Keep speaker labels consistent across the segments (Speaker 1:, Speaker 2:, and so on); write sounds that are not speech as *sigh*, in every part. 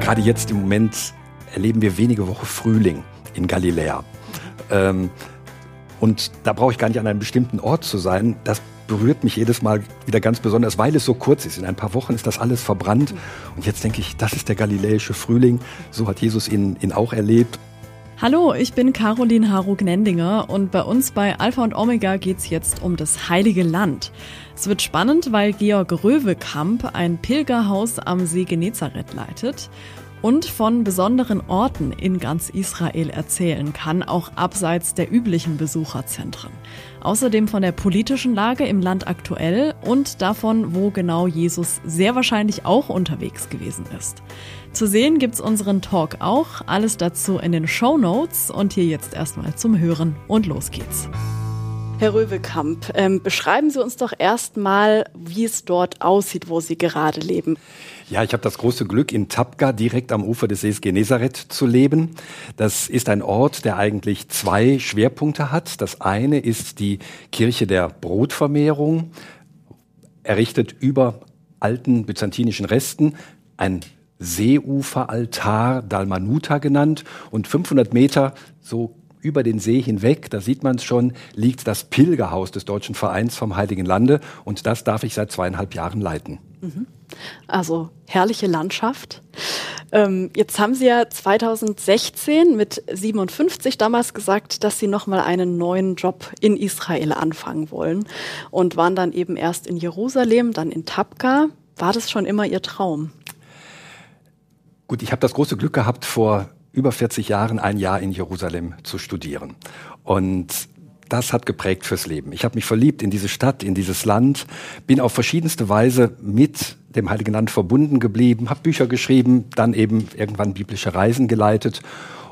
Speaker 1: Gerade jetzt im Moment erleben wir wenige Wochen Frühling in Galiläa. Ähm, und da brauche ich gar nicht an einem bestimmten Ort zu sein. Das berührt mich jedes Mal wieder ganz besonders, weil es so kurz ist. In ein paar Wochen ist das alles verbrannt. Und jetzt denke ich, das ist der galiläische Frühling. So hat Jesus ihn, ihn auch erlebt.
Speaker 2: Hallo, ich bin Caroline Harug-Nendinger und bei uns bei Alpha und Omega geht's jetzt um das Heilige Land. Es wird spannend, weil Georg Röwekamp ein Pilgerhaus am See Genezareth leitet und von besonderen Orten in ganz Israel erzählen kann, auch abseits der üblichen Besucherzentren. Außerdem von der politischen Lage im Land aktuell und davon, wo genau Jesus sehr wahrscheinlich auch unterwegs gewesen ist. Zu sehen gibt's unseren Talk auch, alles dazu in den Show Notes und hier jetzt erstmal zum Hören und los geht's. Herr Röwekamp, ähm, beschreiben Sie uns doch erstmal, wie es dort aussieht, wo Sie gerade leben.
Speaker 1: Ja, ich habe das große Glück, in Tapka direkt am Ufer des Sees Genezareth zu leben. Das ist ein Ort, der eigentlich zwei Schwerpunkte hat. Das eine ist die Kirche der Brotvermehrung, errichtet über alten byzantinischen Resten. Ein Seeuferaltar, Dalmanuta genannt. Und 500 Meter so über den See hinweg, da sieht man es schon, liegt das Pilgerhaus des Deutschen Vereins vom Heiligen Lande. Und das darf ich seit zweieinhalb Jahren leiten.
Speaker 2: Mhm. Also herrliche Landschaft. Ähm, jetzt haben Sie ja 2016 mit 57 damals gesagt, dass Sie nochmal einen neuen Job in Israel anfangen wollen und waren dann eben erst in Jerusalem, dann in Tabka. War das schon immer Ihr Traum?
Speaker 1: Gut, ich habe das große Glück gehabt, vor über 40 Jahren ein Jahr in Jerusalem zu studieren. Und das hat geprägt fürs Leben. Ich habe mich verliebt in diese Stadt, in dieses Land, bin auf verschiedenste Weise mit dem Heiligen Land verbunden geblieben, habe Bücher geschrieben, dann eben irgendwann biblische Reisen geleitet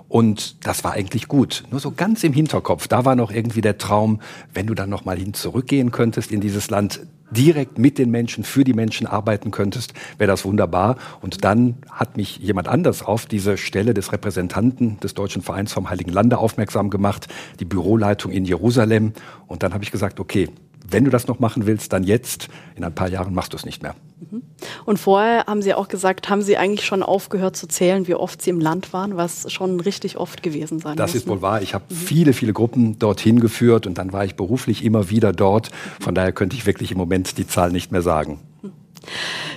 Speaker 1: und das war eigentlich gut. Nur so ganz im Hinterkopf, da war noch irgendwie der Traum, wenn du dann noch mal hin zurückgehen könntest in dieses Land, direkt mit den Menschen, für die Menschen arbeiten könntest, wäre das wunderbar. Und dann hat mich jemand anders auf diese Stelle des Repräsentanten des Deutschen Vereins vom Heiligen Lande aufmerksam gemacht, die Büroleitung in Jerusalem. Und dann habe ich gesagt, okay, wenn du das noch machen willst, dann jetzt. In ein paar Jahren machst du es nicht mehr.
Speaker 2: Mhm. Und vorher haben Sie auch gesagt, haben Sie eigentlich schon aufgehört zu zählen, wie oft Sie im Land waren, was schon richtig oft gewesen sein
Speaker 1: Das muss, ist wohl wahr. Ich habe mhm. viele, viele Gruppen dorthin geführt und dann war ich beruflich immer wieder dort. Von daher könnte ich wirklich im Moment die Zahl nicht mehr sagen.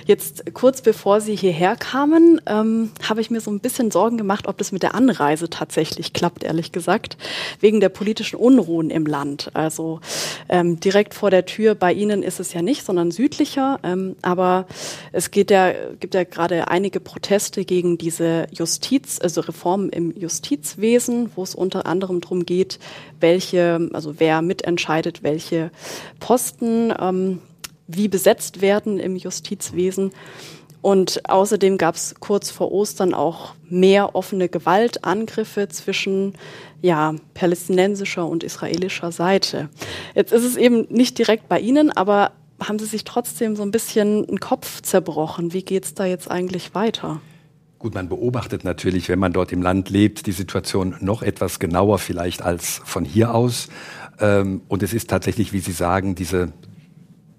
Speaker 2: Jetzt kurz bevor Sie hierher kamen, ähm, habe ich mir so ein bisschen Sorgen gemacht, ob das mit der Anreise tatsächlich klappt, ehrlich gesagt, wegen der politischen Unruhen im Land. Also ähm, direkt vor der Tür bei Ihnen ist es ja nicht, sondern südlicher. Ähm, aber es geht ja, gibt ja gerade einige Proteste gegen diese Justiz, also Reformen im Justizwesen, wo es unter anderem darum geht, welche, also wer mitentscheidet, welche Posten ähm, wie besetzt werden im Justizwesen. Und außerdem gab es kurz vor Ostern auch mehr offene Gewaltangriffe zwischen ja, palästinensischer und israelischer Seite. Jetzt ist es eben nicht direkt bei Ihnen, aber haben Sie sich trotzdem so ein bisschen einen Kopf zerbrochen? Wie geht es da jetzt eigentlich weiter?
Speaker 1: Gut, man beobachtet natürlich, wenn man dort im Land lebt, die Situation noch etwas genauer vielleicht als von hier aus. Ähm, und es ist tatsächlich, wie Sie sagen, diese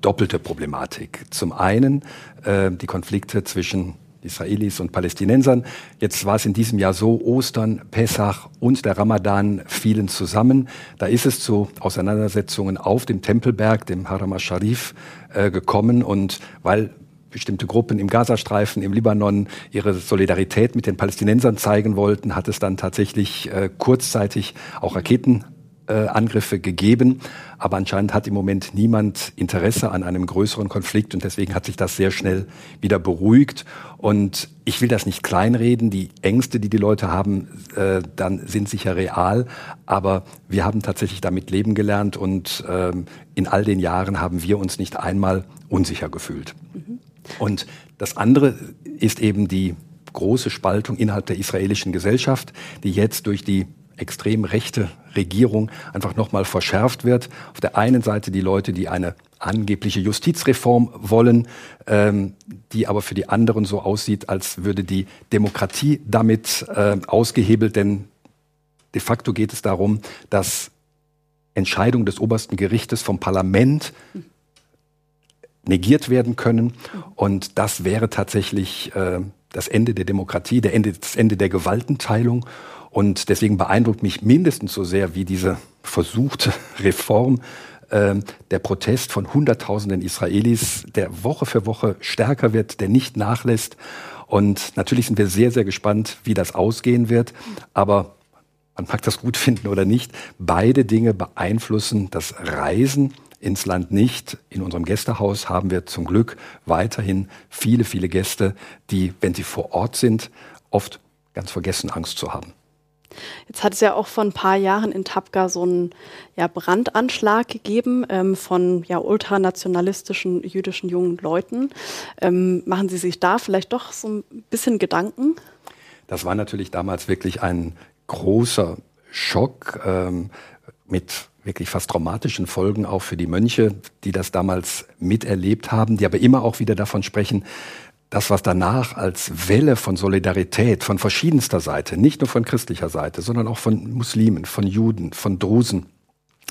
Speaker 1: doppelte Problematik. Zum einen äh, die Konflikte zwischen Israelis und Palästinensern. Jetzt war es in diesem Jahr so, Ostern, Pessach und der Ramadan fielen zusammen. Da ist es zu Auseinandersetzungen auf dem Tempelberg, dem Haram al-Sharif, äh, gekommen. Und weil bestimmte Gruppen im Gazastreifen, im Libanon ihre Solidarität mit den Palästinensern zeigen wollten, hat es dann tatsächlich äh, kurzzeitig auch Raketen äh, Angriffe gegeben. Aber anscheinend hat im Moment niemand Interesse an einem größeren Konflikt und deswegen hat sich das sehr schnell wieder beruhigt. Und ich will das nicht kleinreden. Die Ängste, die die Leute haben, äh, dann sind sicher real. Aber wir haben tatsächlich damit leben gelernt und ähm, in all den Jahren haben wir uns nicht einmal unsicher gefühlt. Mhm. Und das andere ist eben die große Spaltung innerhalb der israelischen Gesellschaft, die jetzt durch die extrem rechte Regierung einfach nochmal verschärft wird. Auf der einen Seite die Leute, die eine angebliche Justizreform wollen, ähm, die aber für die anderen so aussieht, als würde die Demokratie damit äh, ausgehebelt, denn de facto geht es darum, dass Entscheidungen des obersten Gerichtes vom Parlament negiert werden können. Und das wäre tatsächlich äh, das Ende der Demokratie, der Ende, das Ende der Gewaltenteilung. Und deswegen beeindruckt mich mindestens so sehr wie diese versuchte *laughs* Reform äh, der Protest von Hunderttausenden Israelis, der Woche für Woche stärker wird, der nicht nachlässt. Und natürlich sind wir sehr, sehr gespannt, wie das ausgehen wird. Aber man mag das gut *laughs* finden oder nicht, beide Dinge beeinflussen das Reisen ins Land nicht. In unserem Gästehaus haben wir zum Glück weiterhin viele, viele Gäste, die, wenn sie vor Ort sind, oft ganz vergessen, Angst zu haben.
Speaker 2: Jetzt hat es ja auch vor ein paar Jahren in Tapka so einen ja, Brandanschlag gegeben ähm, von ja, ultranationalistischen jüdischen jungen Leuten. Ähm, machen Sie sich da vielleicht doch so ein bisschen Gedanken?
Speaker 1: Das war natürlich damals wirklich ein großer Schock ähm, mit wirklich fast traumatischen Folgen auch für die Mönche, die das damals miterlebt haben, die aber immer auch wieder davon sprechen, das, was danach als Welle von Solidarität von verschiedenster Seite, nicht nur von christlicher Seite, sondern auch von Muslimen, von Juden, von Drusen,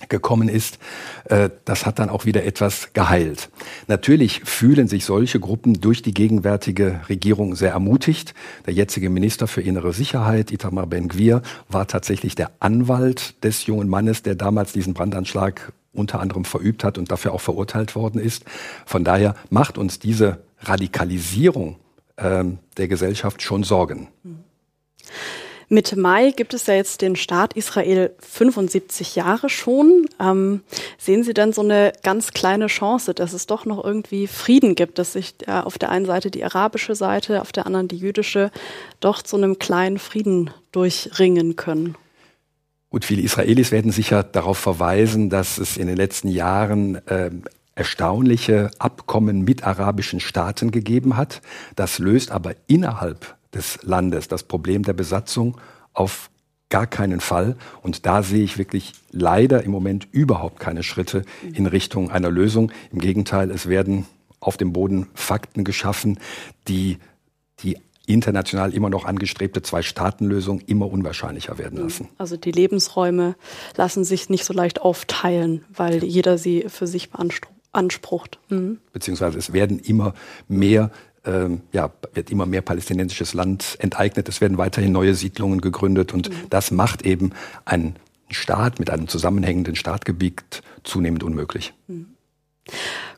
Speaker 1: gekommen ist, äh, das hat dann auch wieder etwas geheilt. Natürlich fühlen sich solche Gruppen durch die gegenwärtige Regierung sehr ermutigt. Der jetzige Minister für innere Sicherheit, Itamar Ben-Gvir, war tatsächlich der Anwalt des jungen Mannes, der damals diesen Brandanschlag unter anderem verübt hat und dafür auch verurteilt worden ist. Von daher macht uns diese Radikalisierung ähm, der Gesellschaft schon Sorgen.
Speaker 2: Mitte Mai gibt es ja jetzt den Staat Israel 75 Jahre schon. Ähm, sehen Sie denn so eine ganz kleine Chance, dass es doch noch irgendwie Frieden gibt, dass sich äh, auf der einen Seite die arabische Seite, auf der anderen die jüdische, doch zu einem kleinen Frieden durchringen können?
Speaker 1: Gut, viele Israelis werden sicher darauf verweisen, dass es in den letzten Jahren äh, erstaunliche Abkommen mit arabischen Staaten gegeben hat. Das löst aber innerhalb des Landes, das Problem der Besatzung auf gar keinen Fall. Und da sehe ich wirklich leider im Moment überhaupt keine Schritte in Richtung einer Lösung. Im Gegenteil, es werden auf dem Boden Fakten geschaffen, die die international immer noch angestrebte Zwei-Staaten-Lösung immer unwahrscheinlicher werden mhm. lassen.
Speaker 2: Also die Lebensräume lassen sich nicht so leicht aufteilen, weil jeder sie für sich beansprucht.
Speaker 1: Mhm. Beziehungsweise es werden immer mehr ähm, ja, wird immer mehr palästinensisches Land enteignet, es werden weiterhin neue Siedlungen gegründet und mhm. das macht eben einen Staat mit einem zusammenhängenden Staatgebiet zunehmend unmöglich. Mhm.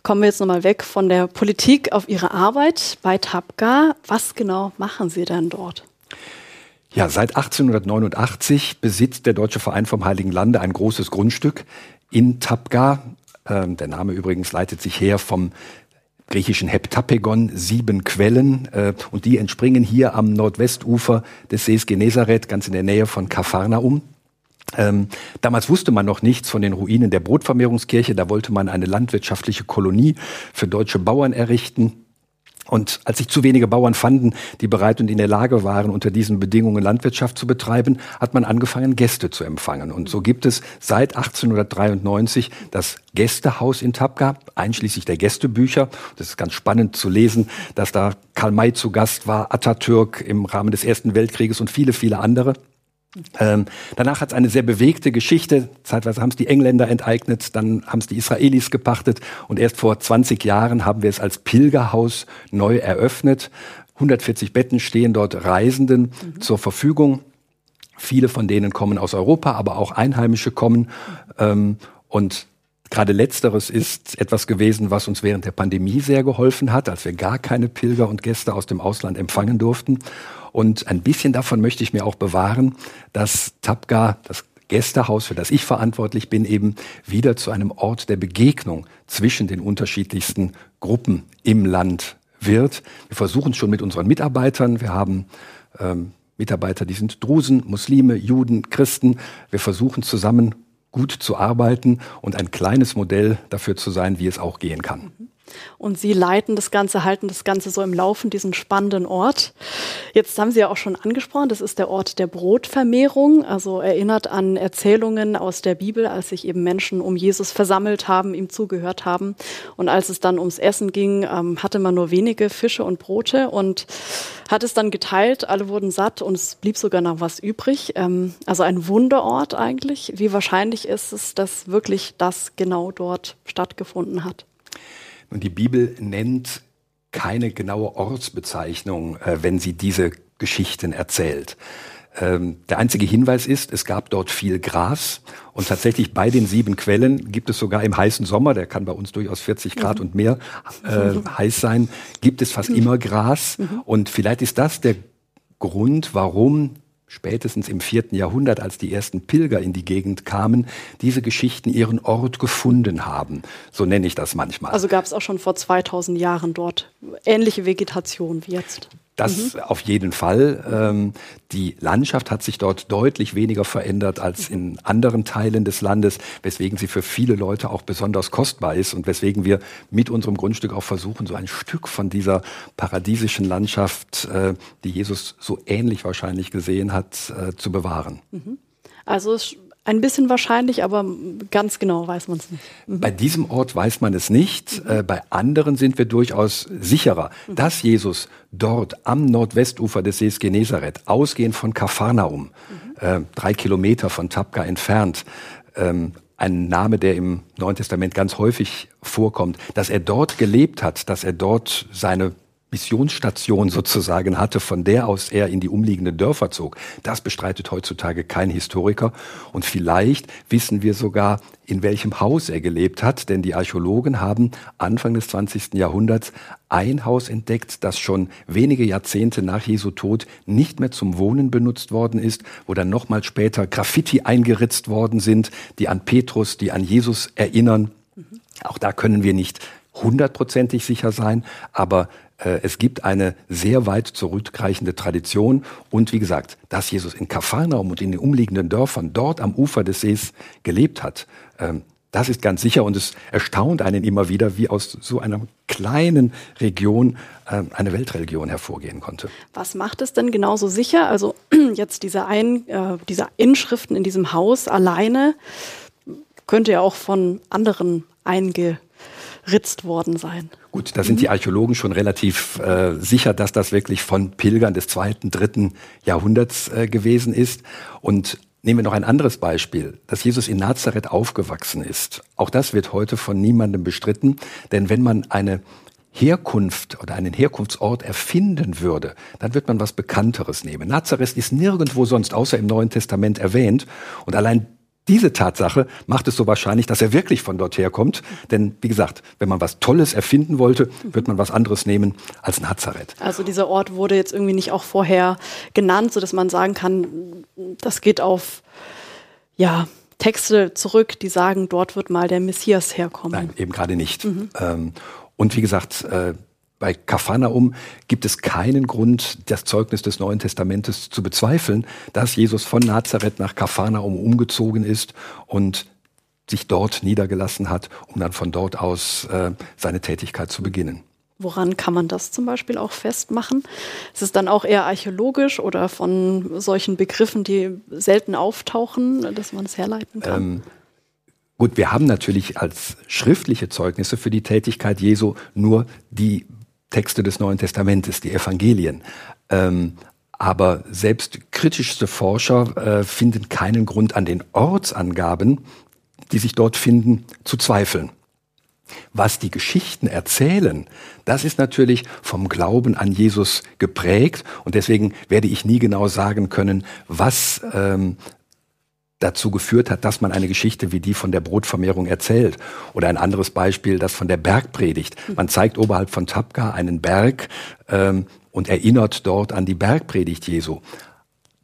Speaker 2: Kommen wir jetzt nochmal weg von der Politik auf Ihre Arbeit bei Tabga. Was genau machen Sie denn dort?
Speaker 1: Ja, seit 1889 besitzt der Deutsche Verein vom Heiligen Lande ein großes Grundstück in Tabga. Ähm, der Name übrigens leitet sich her vom griechischen Heptapegon sieben Quellen äh, und die entspringen hier am Nordwestufer des Sees Genezareth, ganz in der Nähe von Kapharnaum. Ähm, damals wusste man noch nichts von den Ruinen der Brotvermehrungskirche. Da wollte man eine landwirtschaftliche Kolonie für deutsche Bauern errichten. Und als sich zu wenige Bauern fanden, die bereit und in der Lage waren, unter diesen Bedingungen Landwirtschaft zu betreiben, hat man angefangen, Gäste zu empfangen. Und so gibt es seit 1893 das Gästehaus in Tapka, einschließlich der Gästebücher. Das ist ganz spannend zu lesen, dass da Karl May zu Gast war, Atatürk im Rahmen des Ersten Weltkrieges und viele, viele andere. Ähm, danach hat es eine sehr bewegte Geschichte. Zeitweise haben es die Engländer enteignet, dann haben es die Israelis gepachtet und erst vor 20 Jahren haben wir es als Pilgerhaus neu eröffnet. 140 Betten stehen dort Reisenden mhm. zur Verfügung. Viele von denen kommen aus Europa, aber auch Einheimische kommen. Ähm, und Gerade letzteres ist etwas gewesen, was uns während der Pandemie sehr geholfen hat, als wir gar keine Pilger und Gäste aus dem Ausland empfangen durften. Und ein bisschen davon möchte ich mir auch bewahren, dass Tapga, das Gästehaus, für das ich verantwortlich bin, eben wieder zu einem Ort der Begegnung zwischen den unterschiedlichsten Gruppen im Land wird. Wir versuchen es schon mit unseren Mitarbeitern. Wir haben ähm, Mitarbeiter, die sind Drusen, Muslime, Juden, Christen. Wir versuchen zusammen gut zu arbeiten und ein kleines Modell dafür zu sein, wie es auch gehen kann.
Speaker 2: Und Sie leiten das Ganze, halten das Ganze so im Laufen, diesen spannenden Ort. Jetzt haben Sie ja auch schon angesprochen, das ist der Ort der Brotvermehrung, also erinnert an Erzählungen aus der Bibel, als sich eben Menschen um Jesus versammelt haben, ihm zugehört haben. Und als es dann ums Essen ging, ähm, hatte man nur wenige Fische und Brote und hat es dann geteilt, alle wurden satt und es blieb sogar noch was übrig. Ähm, also ein Wunderort eigentlich. Wie wahrscheinlich ist es, dass wirklich das genau dort stattgefunden hat?
Speaker 1: Und die Bibel nennt keine genaue Ortsbezeichnung, äh, wenn sie diese Geschichten erzählt. Ähm, der einzige Hinweis ist, es gab dort viel Gras und tatsächlich bei den sieben Quellen gibt es sogar im heißen Sommer, der kann bei uns durchaus 40 Grad mhm. und mehr äh, *laughs* heiß sein, gibt es fast immer Gras mhm. und vielleicht ist das der Grund, warum spätestens im vierten Jahrhundert, als die ersten Pilger in die Gegend kamen, diese Geschichten ihren Ort gefunden haben. So nenne ich das manchmal.
Speaker 2: Also gab es auch schon vor 2000 Jahren dort ähnliche Vegetation wie jetzt.
Speaker 1: Das mhm. auf jeden Fall. Ähm, die Landschaft hat sich dort deutlich weniger verändert als in anderen Teilen des Landes, weswegen sie für viele Leute auch besonders kostbar ist und weswegen wir mit unserem Grundstück auch versuchen, so ein Stück von dieser paradiesischen Landschaft, äh, die Jesus so ähnlich wahrscheinlich gesehen hat, äh, zu bewahren.
Speaker 2: Mhm. Also es ein bisschen wahrscheinlich, aber ganz genau weiß man es nicht.
Speaker 1: Mhm. Bei diesem Ort weiß man es nicht. Mhm. Äh, bei anderen sind wir durchaus sicherer, mhm. dass Jesus dort am Nordwestufer des Sees Genezareth, ausgehend von Kapharnaum, mhm. äh, drei Kilometer von Tabka entfernt, ähm, ein Name, der im Neuen Testament ganz häufig vorkommt, dass er dort gelebt hat, dass er dort seine Missionsstation sozusagen hatte, von der aus er in die umliegenden Dörfer zog. Das bestreitet heutzutage kein Historiker. Und vielleicht wissen wir sogar, in welchem Haus er gelebt hat, denn die Archäologen haben Anfang des 20. Jahrhunderts ein Haus entdeckt, das schon wenige Jahrzehnte nach Jesu Tod nicht mehr zum Wohnen benutzt worden ist, wo dann nochmal später Graffiti eingeritzt worden sind, die an Petrus, die an Jesus erinnern. Auch da können wir nicht hundertprozentig sicher sein, aber äh, es gibt eine sehr weit zurückreichende Tradition und wie gesagt, dass Jesus in Kapharnaum und in den umliegenden Dörfern dort am Ufer des Sees gelebt hat, ähm, das ist ganz sicher und es erstaunt einen immer wieder, wie aus so einer kleinen Region ähm, eine Weltreligion hervorgehen konnte.
Speaker 2: Was macht es denn genauso sicher? Also *clears throat* jetzt diese, Ein, äh, diese Inschriften in diesem Haus alleine könnte ja auch von anderen einge ritzt worden sein.
Speaker 1: Gut, da sind die Archäologen schon relativ äh, sicher, dass das wirklich von Pilgern des zweiten, dritten Jahrhunderts äh, gewesen ist. Und nehmen wir noch ein anderes Beispiel, dass Jesus in Nazareth aufgewachsen ist. Auch das wird heute von niemandem bestritten, denn wenn man eine Herkunft oder einen Herkunftsort erfinden würde, dann wird man was Bekannteres nehmen. Nazareth ist nirgendwo sonst außer im Neuen Testament erwähnt und allein diese Tatsache macht es so wahrscheinlich, dass er wirklich von dort herkommt. Denn wie gesagt, wenn man was Tolles erfinden wollte, wird man was anderes nehmen als Nazareth.
Speaker 2: Also dieser Ort wurde jetzt irgendwie nicht auch vorher genannt, so dass man sagen kann, das geht auf ja Texte zurück, die sagen, dort wird mal der Messias herkommen.
Speaker 1: Nein, eben gerade nicht. Mhm. Ähm, und wie gesagt, äh, bei Kapharnaum gibt es keinen Grund, das Zeugnis des Neuen Testamentes zu bezweifeln, dass Jesus von Nazareth nach Kapharnaum umgezogen ist und sich dort niedergelassen hat, um dann von dort aus äh, seine Tätigkeit zu beginnen.
Speaker 2: Woran kann man das zum Beispiel auch festmachen? Ist es dann auch eher archäologisch oder von solchen Begriffen, die selten auftauchen, dass man es herleiten kann? Ähm,
Speaker 1: gut, wir haben natürlich als schriftliche Zeugnisse für die Tätigkeit Jesu nur die Texte des Neuen Testamentes, die Evangelien. Ähm, aber selbst kritischste Forscher äh, finden keinen Grund an den Ortsangaben, die sich dort finden, zu zweifeln. Was die Geschichten erzählen, das ist natürlich vom Glauben an Jesus geprägt und deswegen werde ich nie genau sagen können, was ähm, dazu geführt hat, dass man eine Geschichte wie die von der Brotvermehrung erzählt. Oder ein anderes Beispiel, das von der Bergpredigt. Man zeigt oberhalb von Tabka einen Berg ähm, und erinnert dort an die Bergpredigt Jesu.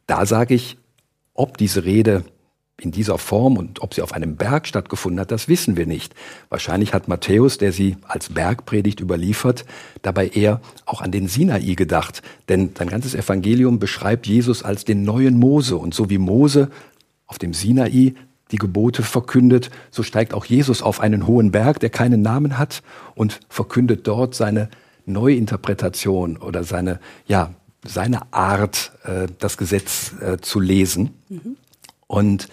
Speaker 1: Da sage ich, ob diese Rede in dieser Form und ob sie auf einem Berg stattgefunden hat, das wissen wir nicht. Wahrscheinlich hat Matthäus, der sie als Bergpredigt überliefert, dabei eher auch an den Sinai gedacht. Denn sein ganzes Evangelium beschreibt Jesus als den neuen Mose. Und so wie Mose auf dem Sinai die Gebote verkündet, so steigt auch Jesus auf einen hohen Berg, der keinen Namen hat und verkündet dort seine Neuinterpretation oder seine, ja, seine Art, äh, das Gesetz äh, zu lesen. Mhm. Und,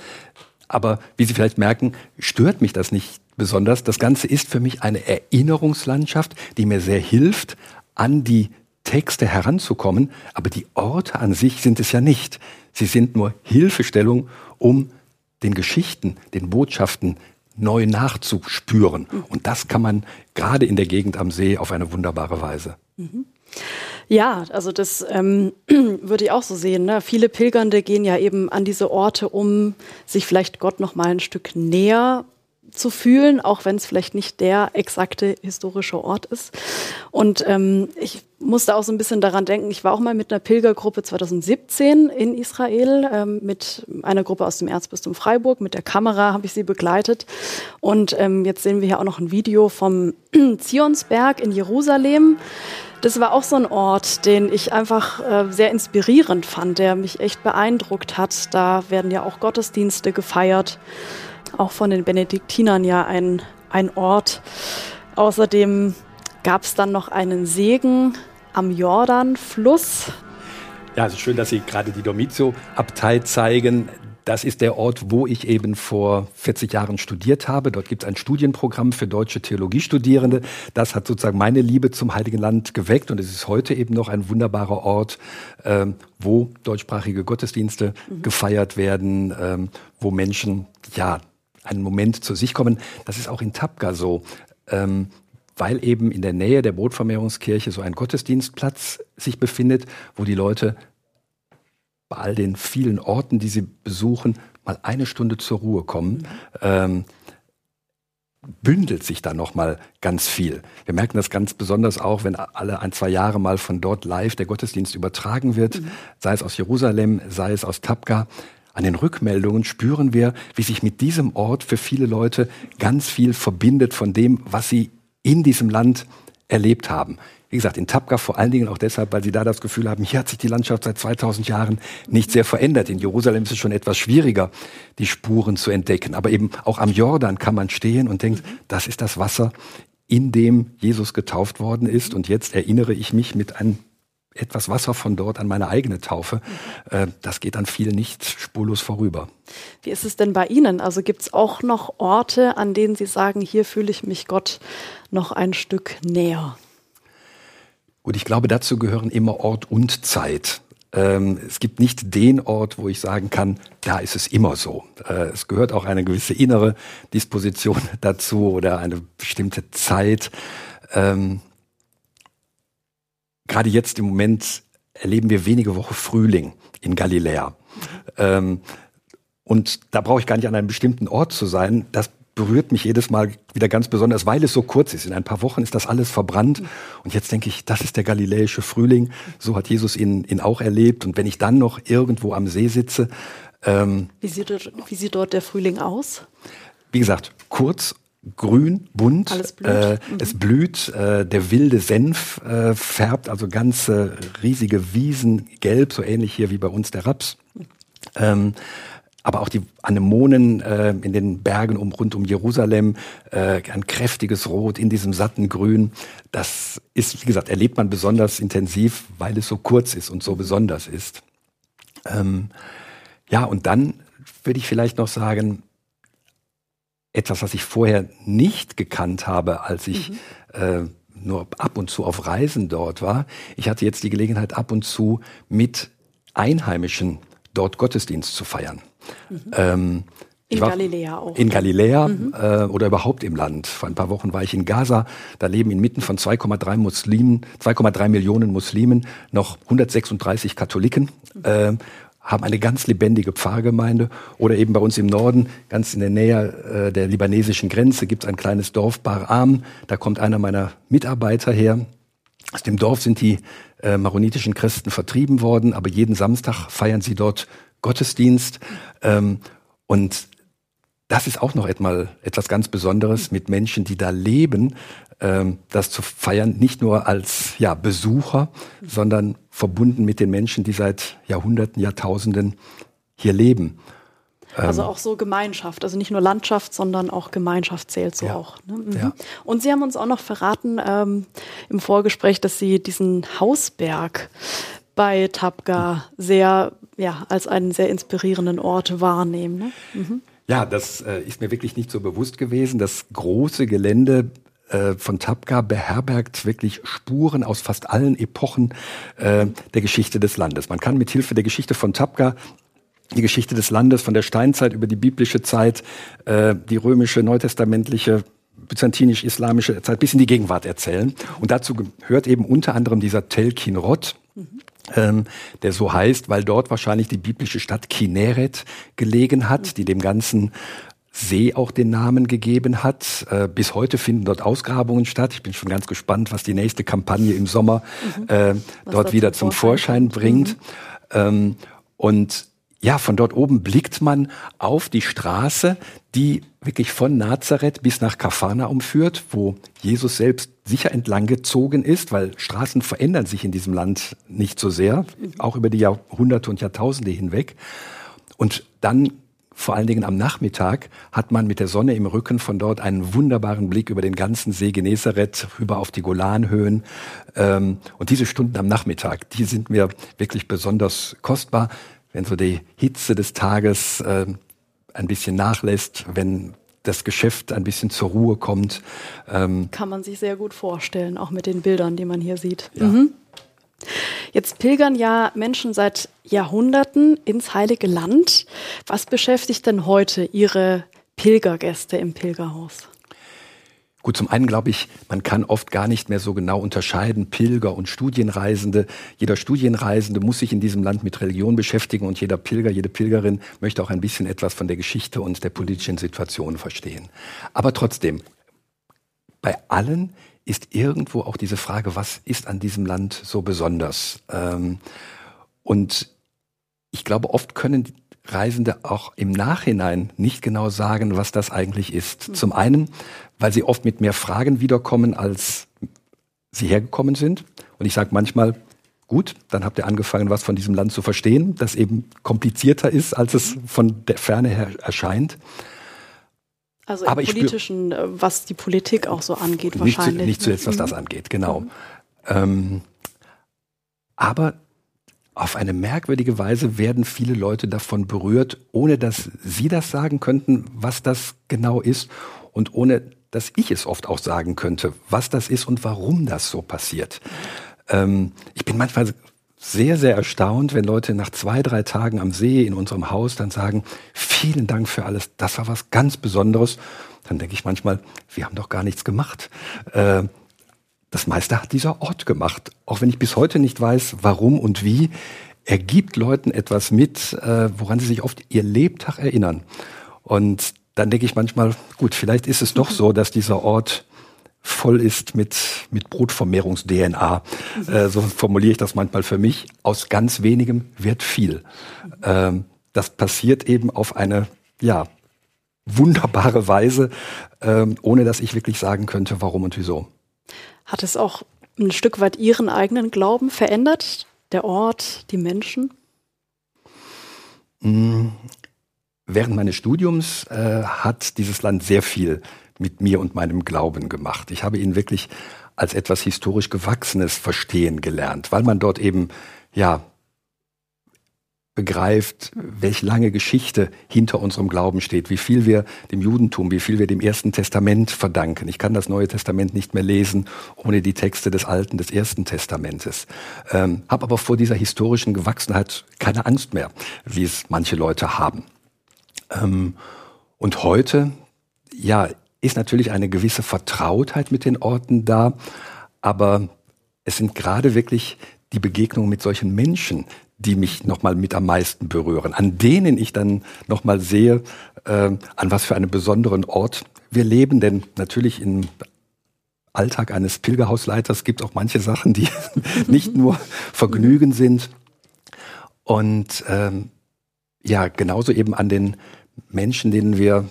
Speaker 1: aber wie Sie vielleicht merken, stört mich das nicht besonders. Das Ganze ist für mich eine Erinnerungslandschaft, die mir sehr hilft, an die Texte heranzukommen, aber die Orte an sich sind es ja nicht. Sie sind nur Hilfestellung um den Geschichten, den Botschaften neu nachzuspüren. Und das kann man gerade in der Gegend am See auf eine wunderbare Weise.
Speaker 2: Mhm. Ja, also das ähm, *clears throat* würde ich auch so sehen. Ne? Viele Pilgernde gehen ja eben an diese Orte, um sich vielleicht Gott noch mal ein Stück näher zu fühlen, auch wenn es vielleicht nicht der exakte historische Ort ist. Und ähm, ich musste auch so ein bisschen daran denken, ich war auch mal mit einer Pilgergruppe 2017 in Israel, ähm, mit einer Gruppe aus dem Erzbistum Freiburg, mit der Kamera habe ich sie begleitet. Und ähm, jetzt sehen wir hier auch noch ein Video vom *clears throat* Zionsberg in Jerusalem. Das war auch so ein Ort, den ich einfach äh, sehr inspirierend fand, der mich echt beeindruckt hat. Da werden ja auch Gottesdienste gefeiert auch von den Benediktinern ja ein, ein Ort. Außerdem gab es dann noch einen Segen am Jordanfluss.
Speaker 1: Ja, es ist schön, dass Sie gerade die Domizio-Abtei zeigen. Das ist der Ort, wo ich eben vor 40 Jahren studiert habe. Dort gibt es ein Studienprogramm für deutsche Theologiestudierende. Das hat sozusagen meine Liebe zum Heiligen Land geweckt und es ist heute eben noch ein wunderbarer Ort, ähm, wo deutschsprachige Gottesdienste mhm. gefeiert werden, ähm, wo Menschen ja einen Moment zu sich kommen. Das ist auch in Tapka so. Ähm, weil eben in der Nähe der Brotvermehrungskirche so ein Gottesdienstplatz sich befindet, wo die Leute bei all den vielen Orten, die sie besuchen, mal eine Stunde zur Ruhe kommen. Ähm, bündelt sich da noch mal ganz viel. Wir merken das ganz besonders auch, wenn alle ein, zwei Jahre mal von dort live der Gottesdienst übertragen wird, mhm. sei es aus Jerusalem, sei es aus Tapka. An den Rückmeldungen spüren wir, wie sich mit diesem Ort für viele Leute ganz viel verbindet von dem, was sie in diesem Land erlebt haben. Wie gesagt, in Tapka vor allen Dingen auch deshalb, weil sie da das Gefühl haben, hier hat sich die Landschaft seit 2000 Jahren nicht sehr verändert. In Jerusalem ist es schon etwas schwieriger, die Spuren zu entdecken. Aber eben auch am Jordan kann man stehen und denkt, das ist das Wasser, in dem Jesus getauft worden ist. Und jetzt erinnere ich mich mit einem etwas Wasser von dort an meine eigene Taufe. Mhm. Das geht an vielen nicht spurlos vorüber.
Speaker 2: Wie ist es denn bei Ihnen? Also gibt es auch noch Orte, an denen Sie sagen, hier fühle ich mich Gott noch ein Stück näher?
Speaker 1: Gut, ich glaube, dazu gehören immer Ort und Zeit. Ähm, es gibt nicht den Ort, wo ich sagen kann, da ist es immer so. Äh, es gehört auch eine gewisse innere Disposition *laughs* dazu oder eine bestimmte Zeit. Gerade jetzt im Moment erleben wir wenige Wochen Frühling in Galiläa. Ähm, und da brauche ich gar nicht an einem bestimmten Ort zu sein. Das berührt mich jedes Mal wieder ganz besonders, weil es so kurz ist. In ein paar Wochen ist das alles verbrannt. Und jetzt denke ich, das ist der galiläische Frühling. So hat Jesus ihn, ihn auch erlebt. Und wenn ich dann noch irgendwo am See sitze.
Speaker 2: Ähm, wie, sieht, wie sieht dort der Frühling aus?
Speaker 1: Wie gesagt, kurz grün, bunt. Alles blüht. Äh, mhm. Es blüht. Äh, der wilde Senf äh, färbt also ganze riesige Wiesen gelb, so ähnlich hier wie bei uns der Raps. Ähm, aber auch die Anemonen äh, in den Bergen um, rund um Jerusalem, äh, ein kräftiges Rot in diesem satten Grün. Das ist, wie gesagt, erlebt man besonders intensiv, weil es so kurz ist und so besonders ist. Ähm, ja, und dann würde ich vielleicht noch sagen, etwas, was ich vorher nicht gekannt habe, als ich mhm. äh, nur ab und zu auf Reisen dort war. Ich hatte jetzt die Gelegenheit, ab und zu mit Einheimischen dort Gottesdienst zu feiern.
Speaker 2: Mhm. Ähm, in Galiläa auch.
Speaker 1: In Galiläa mhm. äh, oder überhaupt im Land. Vor ein paar Wochen war ich in Gaza. Da leben inmitten von 2,3 Muslimen, 2,3 Millionen Muslimen noch 136 Katholiken. Mhm. Äh, haben eine ganz lebendige Pfarrgemeinde. Oder eben bei uns im Norden, ganz in der Nähe äh, der libanesischen Grenze, gibt es ein kleines Dorf Bar Am. Da kommt einer meiner Mitarbeiter her. Aus dem Dorf sind die äh, maronitischen Christen vertrieben worden, aber jeden Samstag feiern sie dort Gottesdienst. Ähm, und das ist auch noch etwas ganz Besonderes mit Menschen, die da leben, ähm, das zu feiern, nicht nur als ja, Besucher, sondern verbunden mit den Menschen, die seit Jahrhunderten, Jahrtausenden hier leben.
Speaker 2: Also ähm, auch so Gemeinschaft, also nicht nur Landschaft, sondern auch Gemeinschaft zählt so ja, auch. Ne? Mhm. Ja. Und Sie haben uns auch noch verraten ähm, im Vorgespräch, dass Sie diesen Hausberg bei Tapga sehr, ja, als einen sehr inspirierenden Ort wahrnehmen. Ne?
Speaker 1: Mhm. Ja, das äh, ist mir wirklich nicht so bewusst gewesen. Das große Gelände äh, von Tapka beherbergt wirklich Spuren aus fast allen Epochen äh, der Geschichte des Landes. Man kann mit Hilfe der Geschichte von Tapka die Geschichte des Landes von der Steinzeit über die biblische Zeit, äh, die römische, neutestamentliche, byzantinisch-islamische Zeit bis in die Gegenwart erzählen. Und dazu gehört eben unter anderem dieser Tel Kinrot. Mhm. Ähm, der so heißt, weil dort wahrscheinlich die biblische Stadt Kineret gelegen hat, die dem ganzen See auch den Namen gegeben hat. Äh, bis heute finden dort Ausgrabungen statt. Ich bin schon ganz gespannt, was die nächste Kampagne im Sommer mhm. äh, dort wieder zum Vorschein, Vorschein bringt. Mhm. Ähm, und ja, von dort oben blickt man auf die Straße, die wirklich von Nazareth bis nach Kafanaum führt, wo Jesus selbst sicher entlang gezogen ist, weil Straßen verändern sich in diesem Land nicht so sehr, auch über die Jahrhunderte und Jahrtausende hinweg. Und dann vor allen Dingen am Nachmittag hat man mit der Sonne im Rücken von dort einen wunderbaren Blick über den ganzen See Genezareth rüber auf die Golanhöhen. Ähm, und diese Stunden am Nachmittag, die sind mir wirklich besonders kostbar wenn so die Hitze des Tages äh, ein bisschen nachlässt, wenn das Geschäft ein bisschen zur Ruhe kommt.
Speaker 2: Ähm Kann man sich sehr gut vorstellen, auch mit den Bildern, die man hier sieht. Ja. Mhm. Jetzt pilgern ja Menschen seit Jahrhunderten ins Heilige Land. Was beschäftigt denn heute Ihre Pilgergäste im Pilgerhaus?
Speaker 1: Gut, zum einen glaube ich, man kann oft gar nicht mehr so genau unterscheiden, Pilger und Studienreisende. Jeder Studienreisende muss sich in diesem Land mit Religion beschäftigen und jeder Pilger, jede Pilgerin möchte auch ein bisschen etwas von der Geschichte und der politischen Situation verstehen. Aber trotzdem, bei allen ist irgendwo auch diese Frage, was ist an diesem Land so besonders? Ähm, und ich glaube, oft können Reisende auch im Nachhinein nicht genau sagen, was das eigentlich ist. Mhm. Zum einen, weil sie oft mit mehr Fragen wiederkommen, als sie hergekommen sind. Und ich sage manchmal, gut, dann habt ihr angefangen, was von diesem Land zu verstehen, das eben komplizierter ist, als es von der Ferne her erscheint.
Speaker 2: Also im politischen, äh, was die Politik auch so angeht, wahrscheinlich.
Speaker 1: Nicht, nicht zuletzt, was das mhm. angeht, genau. Mhm. Ähm, aber auf eine merkwürdige Weise werden viele Leute davon berührt, ohne dass sie das sagen könnten, was das genau ist und ohne dass ich es oft auch sagen könnte, was das ist und warum das so passiert. Ähm, ich bin manchmal sehr, sehr erstaunt, wenn Leute nach zwei, drei Tagen am See in unserem Haus dann sagen, vielen Dank für alles, das war was ganz Besonderes. Dann denke ich manchmal, wir haben doch gar nichts gemacht. Äh, das meiste hat dieser Ort gemacht. Auch wenn ich bis heute nicht weiß, warum und wie, er gibt Leuten etwas mit, äh, woran sie sich oft ihr Lebtag erinnern. Und dann denke ich manchmal, gut, vielleicht ist es doch so, dass dieser Ort voll ist mit, mit Brutvermehrungs-DNA. Äh, so formuliere ich das manchmal für mich. Aus ganz wenigem wird viel. Ähm, das passiert eben auf eine, ja, wunderbare Weise, ähm, ohne dass ich wirklich sagen könnte, warum und wieso.
Speaker 2: Hat es auch ein Stück weit Ihren eigenen Glauben verändert? Der Ort, die Menschen?
Speaker 1: Mm, während meines Studiums äh, hat dieses Land sehr viel mit mir und meinem Glauben gemacht. Ich habe ihn wirklich als etwas historisch Gewachsenes verstehen gelernt, weil man dort eben ja begreift, welche lange Geschichte hinter unserem Glauben steht, wie viel wir dem Judentum, wie viel wir dem Ersten Testament verdanken. Ich kann das Neue Testament nicht mehr lesen ohne die Texte des Alten, des Ersten Testamentes. Ähm, habe aber vor dieser historischen Gewachsenheit keine Angst mehr, wie es manche Leute haben. Ähm, und heute, ja, ist natürlich eine gewisse Vertrautheit mit den Orten da, aber es sind gerade wirklich die Begegnungen mit solchen Menschen, die mich nochmal mit am meisten berühren, an denen ich dann nochmal sehe, äh, an was für einem besonderen Ort wir leben. Denn natürlich im Alltag eines Pilgerhausleiters gibt es auch manche Sachen, die *laughs* nicht nur Vergnügen sind. Und ähm, ja, genauso eben an den Menschen, denen wir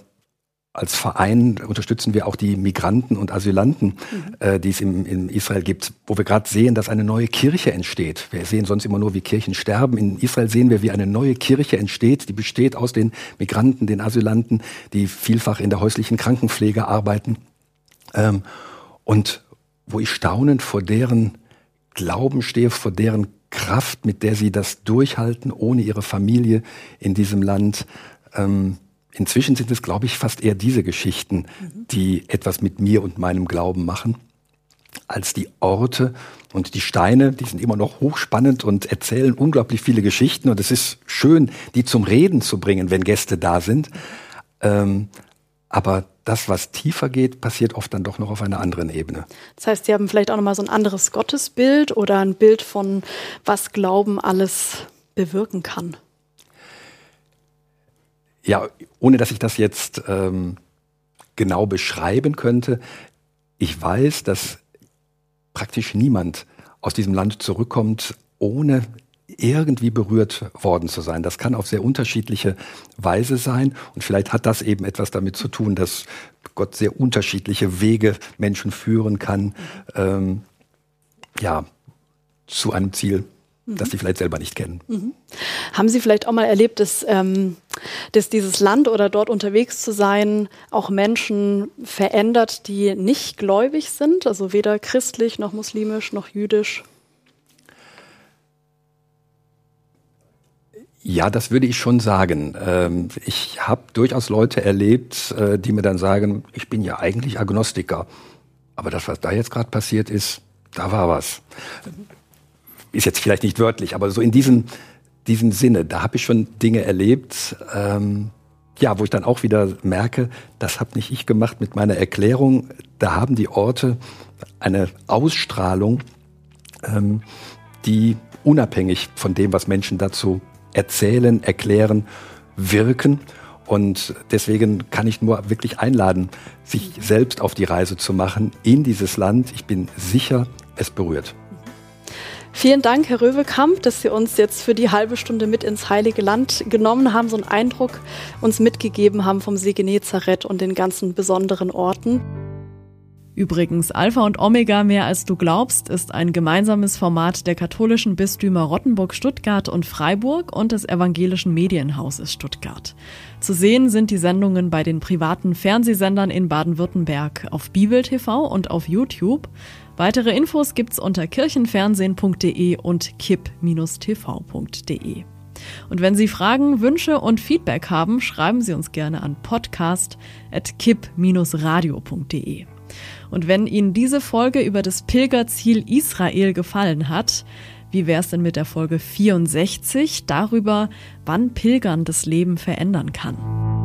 Speaker 1: als Verein unterstützen wir auch die Migranten und Asylanten, mhm. äh, die es im, in Israel gibt, wo wir gerade sehen, dass eine neue Kirche entsteht. Wir sehen sonst immer nur, wie Kirchen sterben. In Israel sehen wir, wie eine neue Kirche entsteht, die besteht aus den Migranten, den Asylanten, die vielfach in der häuslichen Krankenpflege arbeiten. Ähm, und wo ich staunend vor deren Glauben stehe, vor deren Kraft, mit der sie das durchhalten, ohne ihre Familie in diesem Land. Ähm, Inzwischen sind es, glaube ich, fast eher diese Geschichten, die etwas mit mir und meinem Glauben machen. als die Orte und die Steine, die sind immer noch hochspannend und erzählen unglaublich viele Geschichten und es ist schön, die zum Reden zu bringen, wenn Gäste da sind. Ähm, aber das, was tiefer geht, passiert oft dann doch noch auf einer anderen Ebene.
Speaker 2: Das heißt, Sie haben vielleicht auch nochmal so ein anderes Gottesbild oder ein Bild von, was Glauben alles bewirken kann.
Speaker 1: Ja, ohne dass ich das jetzt ähm, genau beschreiben könnte, ich weiß, dass praktisch niemand aus diesem Land zurückkommt, ohne irgendwie berührt worden zu sein. Das kann auf sehr unterschiedliche Weise sein. Und vielleicht hat das eben etwas damit zu tun, dass Gott sehr unterschiedliche Wege Menschen führen kann, ähm, ja, zu einem Ziel, mhm. das sie vielleicht selber nicht kennen. Mhm.
Speaker 2: Haben Sie vielleicht auch mal erlebt, dass, ähm, dass dieses Land oder dort unterwegs zu sein auch Menschen verändert, die nicht gläubig sind, also weder christlich noch muslimisch noch jüdisch?
Speaker 1: Ja, das würde ich schon sagen. Ähm, ich habe durchaus Leute erlebt, äh, die mir dann sagen, ich bin ja eigentlich Agnostiker. Aber das, was da jetzt gerade passiert ist, da war was. Ist jetzt vielleicht nicht wörtlich, aber so in diesem, diesem Sinne, da habe ich schon Dinge erlebt, ähm, ja, wo ich dann auch wieder merke, das habe nicht ich gemacht mit meiner Erklärung. Da haben die Orte eine Ausstrahlung, ähm, die unabhängig von dem, was Menschen dazu erzählen, erklären, wirken. Und deswegen kann ich nur wirklich einladen, sich selbst auf die Reise zu machen in dieses Land. Ich bin sicher, es berührt.
Speaker 2: Vielen Dank, Herr Röwekamp, dass Sie uns jetzt für die halbe Stunde mit ins Heilige Land genommen haben, so einen Eindruck uns mitgegeben haben vom See Genezareth und den ganzen besonderen Orten.
Speaker 3: Übrigens, Alpha und Omega mehr als du glaubst ist ein gemeinsames Format der katholischen Bistümer Rottenburg, Stuttgart und Freiburg und des evangelischen Medienhauses Stuttgart. Zu sehen sind die Sendungen bei den privaten Fernsehsendern in Baden-Württemberg auf Bibel TV und auf YouTube. Weitere Infos gibt's unter kirchenfernsehen.de und kipp-tv.de. Und wenn Sie Fragen, Wünsche und Feedback haben, schreiben Sie uns gerne an podcast.kipp-radio.de. Und wenn Ihnen diese Folge über das Pilgerziel Israel gefallen hat, wie wäre es denn mit der Folge 64 darüber, wann Pilgern das Leben verändern kann?